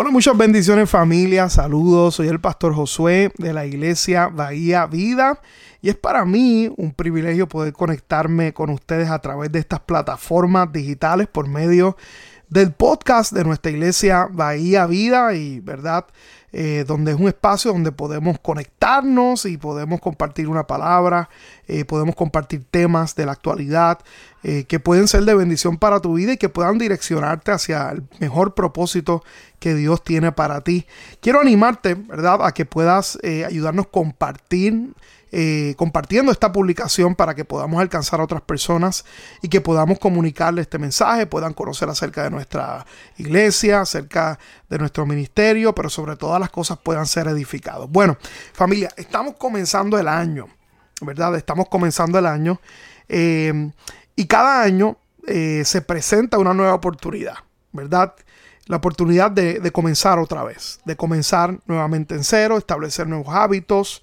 Hola, muchas bendiciones familia, saludos, soy el pastor Josué de la iglesia Bahía Vida. Y es para mí un privilegio poder conectarme con ustedes a través de estas plataformas digitales por medio del podcast de nuestra iglesia Bahía Vida y verdad eh, donde es un espacio donde podemos conectarnos y podemos compartir una palabra, eh, podemos compartir temas de la actualidad eh, que pueden ser de bendición para tu vida y que puedan direccionarte hacia el mejor propósito que Dios tiene para ti. Quiero animarte, ¿verdad?, a que puedas ayudarnos a compartir eh, compartiendo esta publicación para que podamos alcanzar a otras personas y que podamos comunicarle este mensaje, puedan conocer acerca de nuestra iglesia, acerca de nuestro ministerio, pero sobre todas las cosas puedan ser edificados. Bueno, familia, estamos comenzando el año, ¿verdad? Estamos comenzando el año eh, y cada año eh, se presenta una nueva oportunidad, ¿verdad? la oportunidad de, de, comenzar otra vez, de comenzar nuevamente en cero, establecer nuevos hábitos,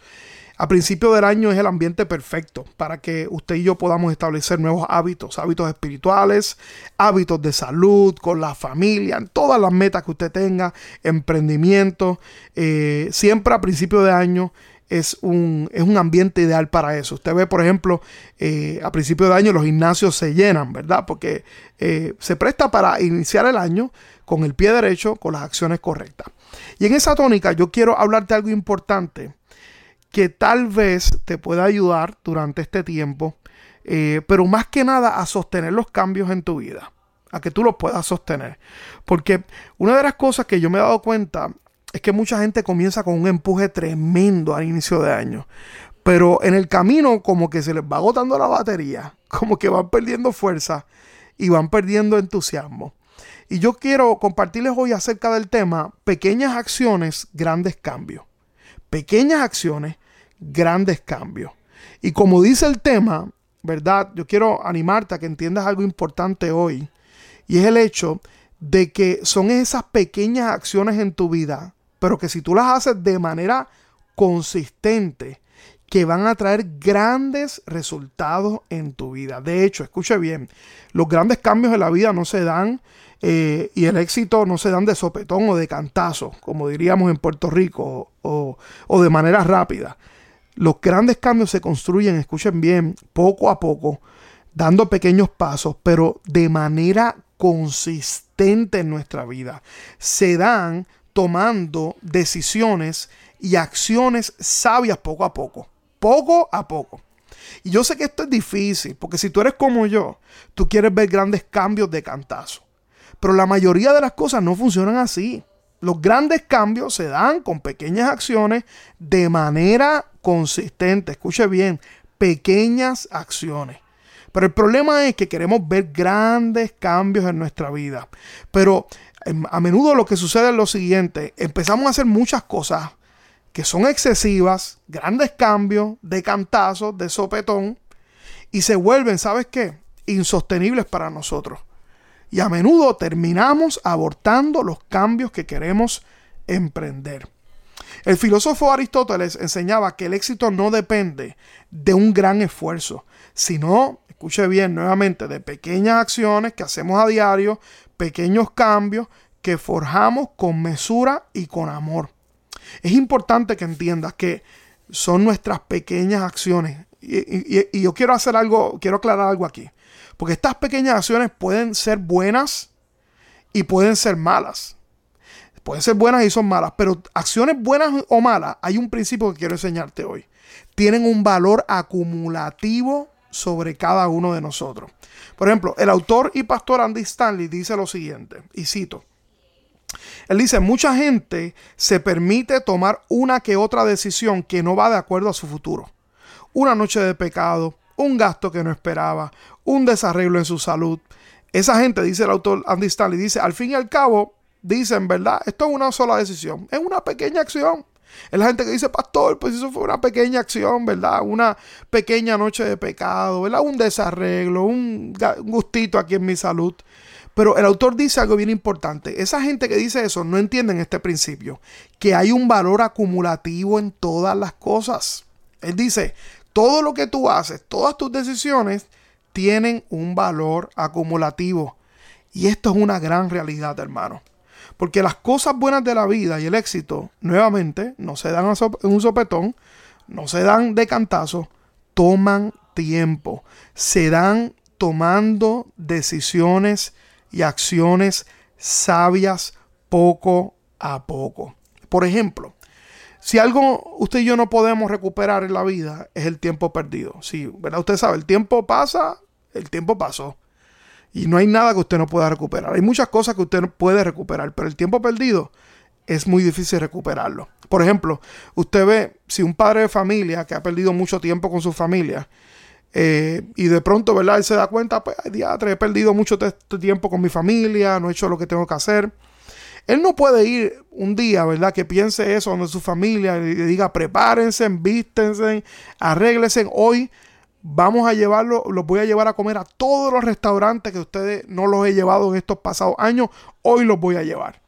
a principio del año es el ambiente perfecto para que usted y yo podamos establecer nuevos hábitos, hábitos espirituales, hábitos de salud, con la familia, en todas las metas que usted tenga, emprendimiento. Eh, siempre a principio de año es un, es un ambiente ideal para eso. Usted ve, por ejemplo, eh, a principio de año los gimnasios se llenan, ¿verdad? Porque eh, se presta para iniciar el año con el pie derecho, con las acciones correctas. Y en esa tónica yo quiero hablarte algo importante que tal vez te pueda ayudar durante este tiempo, eh, pero más que nada a sostener los cambios en tu vida, a que tú los puedas sostener. Porque una de las cosas que yo me he dado cuenta es que mucha gente comienza con un empuje tremendo al inicio de año, pero en el camino como que se les va agotando la batería, como que van perdiendo fuerza y van perdiendo entusiasmo. Y yo quiero compartirles hoy acerca del tema pequeñas acciones, grandes cambios. Pequeñas acciones, grandes cambios. Y como dice el tema, ¿verdad? Yo quiero animarte a que entiendas algo importante hoy. Y es el hecho de que son esas pequeñas acciones en tu vida, pero que si tú las haces de manera consistente, que van a traer grandes resultados en tu vida. De hecho, escuche bien, los grandes cambios en la vida no se dan eh, y el éxito no se dan de sopetón o de cantazo, como diríamos en Puerto Rico, o, o de manera rápida. Los grandes cambios se construyen, escuchen bien, poco a poco, dando pequeños pasos, pero de manera consistente en nuestra vida. Se dan tomando decisiones y acciones sabias poco a poco, poco a poco. Y yo sé que esto es difícil, porque si tú eres como yo, tú quieres ver grandes cambios de cantazo. Pero la mayoría de las cosas no funcionan así. Los grandes cambios se dan con pequeñas acciones de manera consistente. Escuche bien, pequeñas acciones. Pero el problema es que queremos ver grandes cambios en nuestra vida. Pero em, a menudo lo que sucede es lo siguiente. Empezamos a hacer muchas cosas que son excesivas, grandes cambios, de cantazos, de sopetón, y se vuelven, ¿sabes qué? Insostenibles para nosotros y a menudo terminamos abortando los cambios que queremos emprender. El filósofo Aristóteles enseñaba que el éxito no depende de un gran esfuerzo, sino, escuche bien nuevamente, de pequeñas acciones que hacemos a diario, pequeños cambios que forjamos con mesura y con amor. Es importante que entiendas que son nuestras pequeñas acciones. Y, yo quiero hacer algo, quiero aclarar algo aquí. Porque estas pequeñas acciones pueden ser buenas y pueden ser malas. Pueden ser buenas y son malas, pero acciones buenas o malas, hay un principio que quiero enseñarte hoy. Tienen un valor acumulativo sobre cada uno de nosotros. Por ejemplo, el autor y pastor Andy Stanley dice lo siguiente, y cito. Él dice, mucha gente se permite tomar una que otra decisión que no va de acuerdo a su futuro. Una noche de pecado, un gasto que no esperaba, un desarreglo en su salud. Esa gente, dice el autor Andy Stanley, dice, al fin y al cabo, dicen, ¿verdad? Esto es una sola decisión, es una pequeña acción. Es la gente que dice, pastor, pues eso fue una pequeña acción, ¿verdad? Una pequeña noche de pecado, ¿verdad? Un desarreglo, un gustito aquí en mi salud. Pero el autor dice algo bien importante. Esa gente que dice eso no entienden este principio, que hay un valor acumulativo en todas las cosas. Él dice, todo lo que tú haces, todas tus decisiones tienen un valor acumulativo. Y esto es una gran realidad, hermano. Porque las cosas buenas de la vida y el éxito, nuevamente, no se dan en un sopetón, no se dan de cantazo, toman tiempo, se dan tomando decisiones y acciones sabias poco a poco. Por ejemplo, si algo usted y yo no podemos recuperar en la vida es el tiempo perdido. Sí, ¿verdad? Usted sabe, el tiempo pasa, el tiempo pasó. Y no hay nada que usted no pueda recuperar. Hay muchas cosas que usted puede recuperar, pero el tiempo perdido es muy difícil recuperarlo. Por ejemplo, usted ve si un padre de familia que ha perdido mucho tiempo con su familia eh, y de pronto, ¿verdad? Él se da cuenta, pues, diatre, he perdido mucho tiempo con mi familia, no he hecho lo que tengo que hacer. Él no puede ir un día, ¿verdad? Que piense eso donde su familia y diga, prepárense, vístense, arréglense. Hoy vamos a llevarlo, los voy a llevar a comer a todos los restaurantes que ustedes no los he llevado en estos pasados años. Hoy los voy a llevar.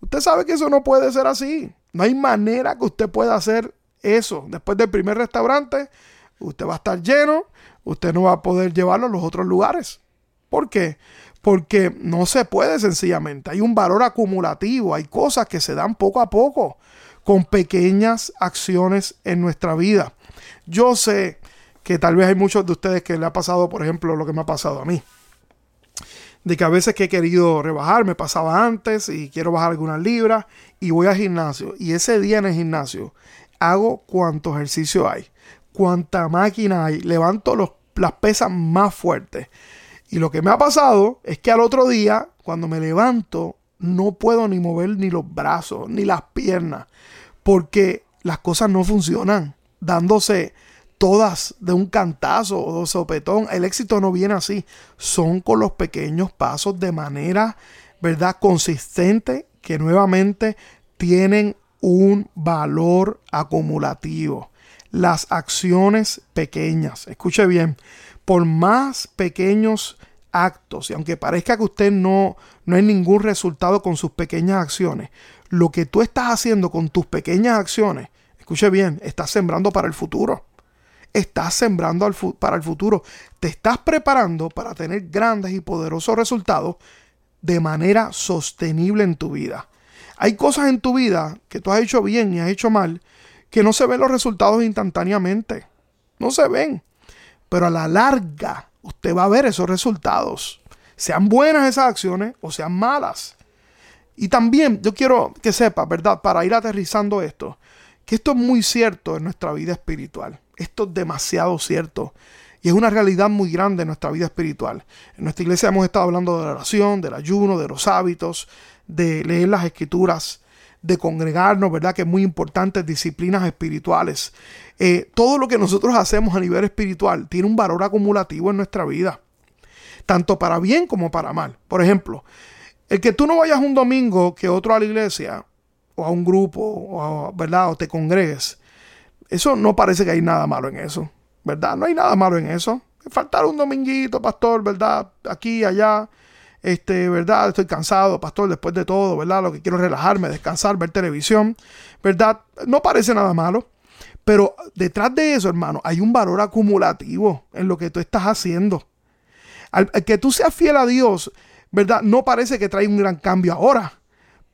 Usted sabe que eso no puede ser así. No hay manera que usted pueda hacer eso. Después del primer restaurante, usted va a estar lleno, usted no va a poder llevarlo a los otros lugares. ¿Por qué? Porque no se puede sencillamente. Hay un valor acumulativo, hay cosas que se dan poco a poco, con pequeñas acciones en nuestra vida. Yo sé que tal vez hay muchos de ustedes que le ha pasado, por ejemplo, lo que me ha pasado a mí de que a veces que he querido rebajar, me pasaba antes y quiero bajar algunas libras y voy al gimnasio. Y ese día en el gimnasio hago cuánto ejercicio hay, cuánta máquina hay, levanto las pesas más fuertes. Y lo que me ha pasado es que al otro día, cuando me levanto, no puedo ni mover ni los brazos, ni las piernas, porque las cosas no funcionan, dándose todas de un cantazo o de sopetón. El éxito no viene así. Son con los pequeños pasos de manera, ¿verdad? Consistente que nuevamente tienen un valor acumulativo. Las acciones pequeñas. Escuche bien. Por más pequeños actos, y aunque parezca que usted no, no hay ningún resultado con sus pequeñas acciones, lo que tú estás haciendo con tus pequeñas acciones, escuche bien, estás sembrando para el futuro estás sembrando para el futuro. Te estás preparando para tener grandes y poderosos resultados de manera sostenible en tu vida. Hay cosas en tu vida que tú has hecho bien y has hecho mal que no se ven los resultados instantáneamente. No se ven. Pero a la larga usted va a ver esos resultados. Sean buenas esas acciones o sean malas. Y también yo quiero que sepa, ¿verdad? Para ir aterrizando esto, que esto es muy cierto en nuestra vida espiritual. Esto es demasiado cierto. Y es una realidad muy grande en nuestra vida espiritual. En nuestra iglesia hemos estado hablando de la oración, del ayuno, de los hábitos, de leer las escrituras, de congregarnos, ¿verdad? Que es muy importante, disciplinas espirituales. Eh, todo lo que nosotros hacemos a nivel espiritual tiene un valor acumulativo en nuestra vida, tanto para bien como para mal. Por ejemplo, el que tú no vayas un domingo que otro a la iglesia, o a un grupo, o ¿verdad? O te congregues, eso no parece que hay nada malo en eso, ¿verdad? No hay nada malo en eso. Faltar un dominguito, pastor, ¿verdad? Aquí, allá, este, ¿verdad? Estoy cansado, pastor, después de todo, ¿verdad? Lo que quiero es relajarme, descansar, ver televisión, ¿verdad? No parece nada malo. Pero detrás de eso, hermano, hay un valor acumulativo en lo que tú estás haciendo. que tú seas fiel a Dios, ¿verdad? No parece que trae un gran cambio ahora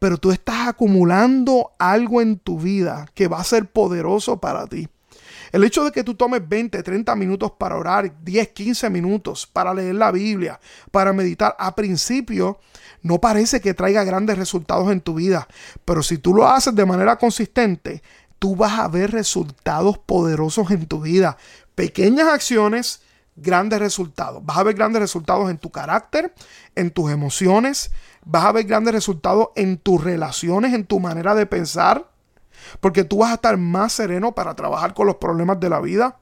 pero tú estás acumulando algo en tu vida que va a ser poderoso para ti. El hecho de que tú tomes 20, 30 minutos para orar, 10, 15 minutos para leer la Biblia, para meditar, a principio no parece que traiga grandes resultados en tu vida, pero si tú lo haces de manera consistente, tú vas a ver resultados poderosos en tu vida. Pequeñas acciones, grandes resultados. Vas a ver grandes resultados en tu carácter, en tus emociones, vas a ver grandes resultados en tus relaciones, en tu manera de pensar, porque tú vas a estar más sereno para trabajar con los problemas de la vida.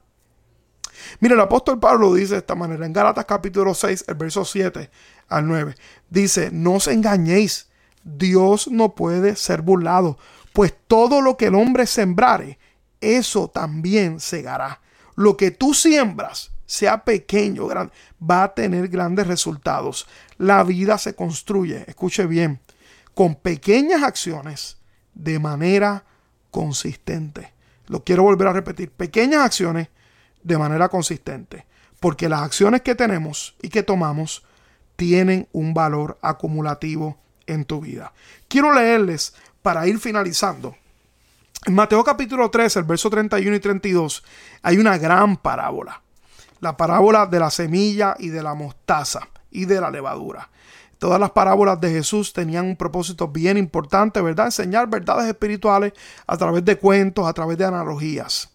Mira, el apóstol Pablo dice de esta manera en Gálatas capítulo 6, el verso 7 al 9. Dice, no os engañéis, Dios no puede ser burlado, pues todo lo que el hombre sembrare, eso también segará. Lo que tú siembras, sea pequeño o grande, va a tener grandes resultados. La vida se construye, escuche bien, con pequeñas acciones de manera consistente. Lo quiero volver a repetir, pequeñas acciones de manera consistente, porque las acciones que tenemos y que tomamos tienen un valor acumulativo en tu vida. Quiero leerles para ir finalizando. En Mateo capítulo 13, el verso 31 y 32, hay una gran parábola. La parábola de la semilla y de la mostaza y de la levadura. Todas las parábolas de Jesús tenían un propósito bien importante, ¿verdad? Enseñar verdades espirituales a través de cuentos, a través de analogías.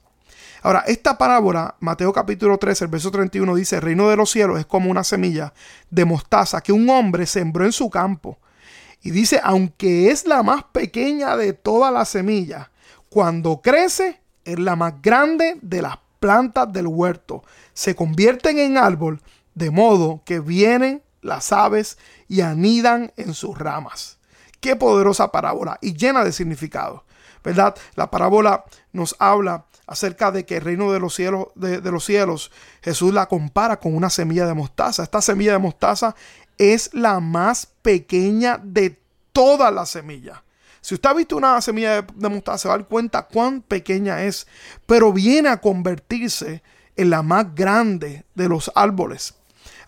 Ahora, esta parábola, Mateo capítulo 13, el verso 31 dice, el reino de los cielos es como una semilla de mostaza que un hombre sembró en su campo. Y dice, aunque es la más pequeña de todas las semillas, cuando crece es la más grande de las plantas del huerto. Se convierten en árbol, de modo que vienen las aves y anidan en sus ramas. Qué poderosa parábola y llena de significado. ¿Verdad? La parábola nos habla acerca de que el reino de los cielos, de, los cielos, Jesús la compara con una semilla de mostaza. Esta semilla de mostaza es la más pequeña de todas las semillas. Si usted ha visto una semilla de, de mostaza, se va a dar cuenta cuán pequeña es, pero viene a convertirse en la más grande de los árboles.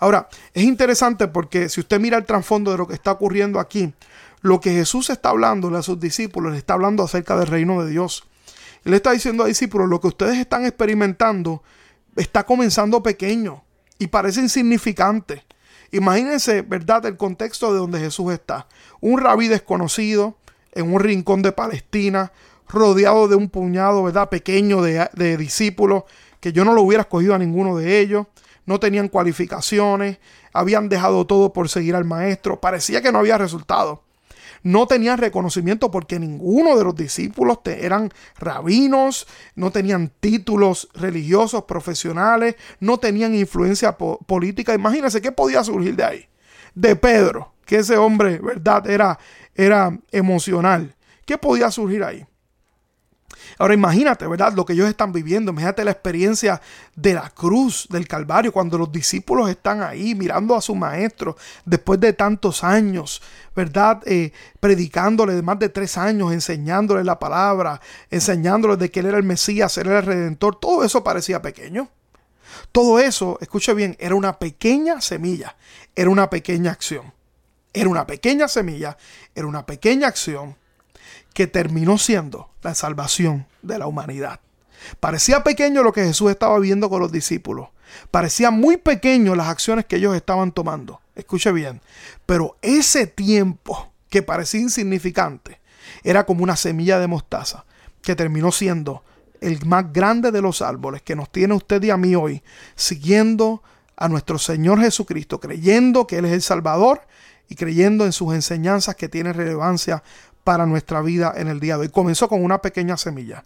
Ahora, es interesante porque si usted mira el trasfondo de lo que está ocurriendo aquí, lo que Jesús está hablando a sus discípulos, le está hablando acerca del reino de Dios. Él está diciendo a discípulos, lo que ustedes están experimentando está comenzando pequeño y parece insignificante. Imagínense, ¿verdad?, el contexto de donde Jesús está. Un rabí desconocido en un rincón de Palestina, rodeado de un puñado, ¿verdad?, pequeño de, de discípulos, que yo no lo hubiera escogido a ninguno de ellos no tenían cualificaciones, habían dejado todo por seguir al maestro, parecía que no había resultado. No tenían reconocimiento porque ninguno de los discípulos eran rabinos, no tenían títulos religiosos, profesionales, no tenían influencia política. Imagínense qué podía surgir de ahí. De Pedro, que ese hombre, ¿verdad? Era, era emocional. ¿Qué podía surgir ahí? Ahora imagínate, ¿verdad? Lo que ellos están viviendo. Imagínate la experiencia de la cruz, del Calvario, cuando los discípulos están ahí mirando a su maestro después de tantos años, ¿verdad? Eh, predicándole de más de tres años, enseñándole la palabra, enseñándole de que él era el Mesías, él era el Redentor. Todo eso parecía pequeño. Todo eso, escuche bien, era una pequeña semilla, era una pequeña acción. Era una pequeña semilla, era una pequeña acción que terminó siendo la salvación de la humanidad. Parecía pequeño lo que Jesús estaba viendo con los discípulos. Parecía muy pequeño las acciones que ellos estaban tomando. Escuche bien. Pero ese tiempo que parecía insignificante era como una semilla de mostaza que terminó siendo el más grande de los árboles que nos tiene usted y a mí hoy, siguiendo a nuestro Señor Jesucristo, creyendo que Él es el Salvador y creyendo en sus enseñanzas que tienen relevancia para nuestra vida en el día de hoy. Comenzó con una pequeña semilla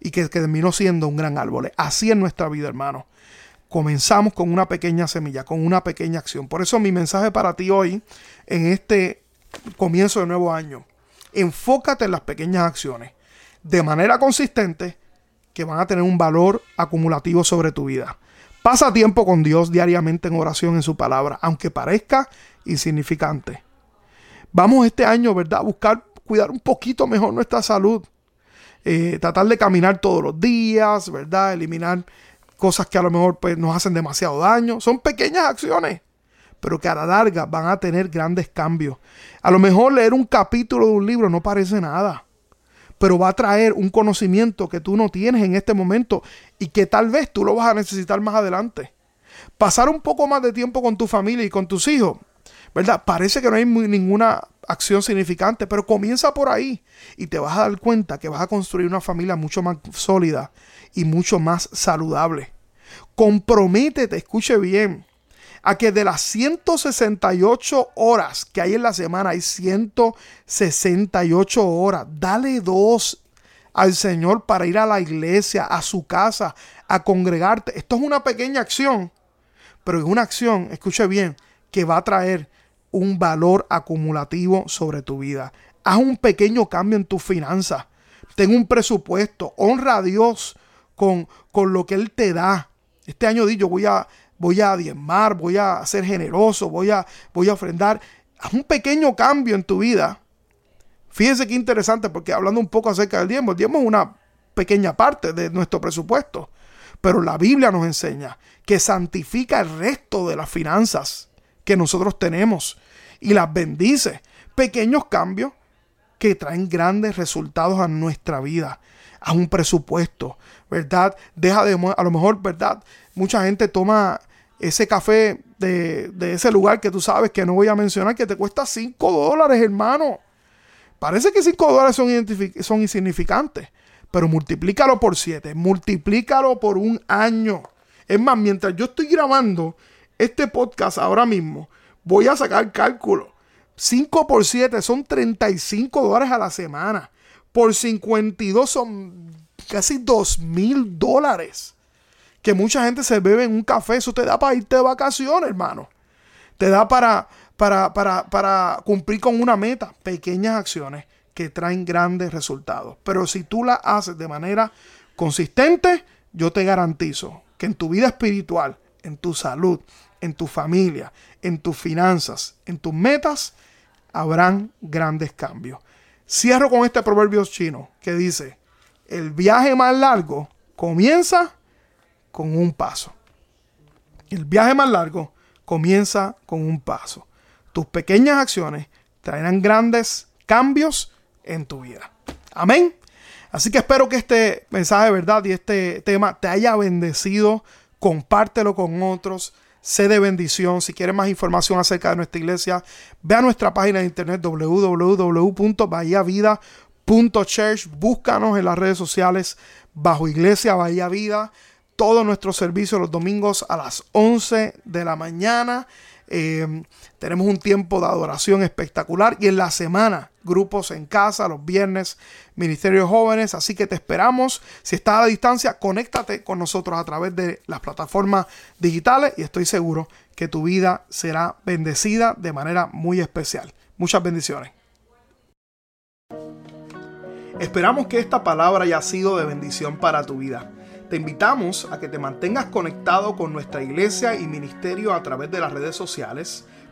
y que, terminó siendo un gran árbol. Así es nuestra vida, hermano. Comenzamos con una pequeña semilla, con una pequeña acción. Por eso mi mensaje para ti hoy, en este comienzo de nuevo año, enfócate en las pequeñas acciones de manera consistente que van a tener un valor acumulativo sobre tu vida. Pasa tiempo con Dios diariamente en oración en su palabra, aunque parezca insignificante. Vamos este año, ¿verdad? A buscar cuidar un poquito mejor nuestra salud. Eh, tratar de caminar todos los días, ¿verdad? Eliminar cosas que a lo mejor pues, nos hacen demasiado daño. Son pequeñas acciones, pero que a la larga van a tener grandes cambios. A lo mejor leer un capítulo de un libro no parece nada, pero va a traer un conocimiento que tú no tienes en este momento y que tal vez tú lo vas a necesitar más adelante. Pasar un poco más de tiempo con tu familia y con tus hijos, ¿verdad? Parece que no hay ninguna acción significante, pero comienza por ahí y te vas a dar cuenta que vas a construir una familia mucho más sólida y mucho más saludable. Comprométete, escuche bien, a que de las 168 horas que hay en la semana, hay 168 horas. Dale dos al Señor para ir a la iglesia, a su casa, a congregarte. Esto es una pequeña acción, pero es una acción, escuche bien, que va a traer un valor acumulativo sobre tu vida. Haz un pequeño cambio en tus finanzas. Ten un presupuesto. Honra a Dios con, con lo que Él te da. Este año di yo voy a, voy a diezmar, voy a ser generoso, voy a, voy a ofrendar. Haz un pequeño cambio en tu vida. Fíjense qué interesante, porque hablando un poco acerca del diezmo, el diezmo es una pequeña parte de nuestro presupuesto. Pero la Biblia nos enseña que santifica el resto de las finanzas que nosotros tenemos y las bendice. Pequeños cambios que traen grandes resultados a nuestra vida, a un presupuesto, ¿verdad? Deja de, a lo mejor, ¿verdad? Mucha gente toma ese café de, ese lugar que tú sabes que no voy a mencionar, que te cuesta 5 dólares, hermano. Parece que 5 dólares son, son insignificantes, pero multiplícalo por 7, multiplícalo por un año. Es más, mientras yo estoy grabando este podcast ahora mismo, voy a sacar cálculo. 5 por 7 son 35 dólares a la semana. Por 52 son casi 2 mil dólares. Que mucha gente se bebe en un café. Eso te da para irte de vacaciones, hermano. Te da para, para, para, para cumplir con una meta. Pequeñas acciones que traen grandes resultados. Pero si tú las haces de manera consistente, yo te garantizo que en tu vida espiritual, en tu salud, en tu familia, en tus finanzas, en tus metas, habrán grandes cambios. Cierro con este proverbio chino que dice, el viaje más largo comienza con un paso. El viaje más largo comienza con un paso. Tus pequeñas acciones traerán grandes cambios en tu vida. Amén. Así que espero que este mensaje de verdad y este tema te haya bendecido. Compártelo con otros. Sé de bendición. Si quieres más información acerca de nuestra iglesia, ve a nuestra página de internet www.bahíavida.church. Búscanos en las redes sociales bajo Iglesia Bahía Vida. Todos nuestros servicios los domingos a las 11 de la mañana. Em, tenemos un tiempo de adoración espectacular y en la semana grupos en casa, los viernes, Ministerio Jóvenes. Así que te esperamos. Si estás a distancia, conéctate con nosotros a través de las plataformas digitales y estoy seguro que tu vida será bendecida de manera muy especial. Muchas bendiciones. Esperamos que esta palabra haya sido de bendición para tu vida. Te invitamos a que te mantengas conectado con nuestra iglesia y ministerio a través de las redes sociales.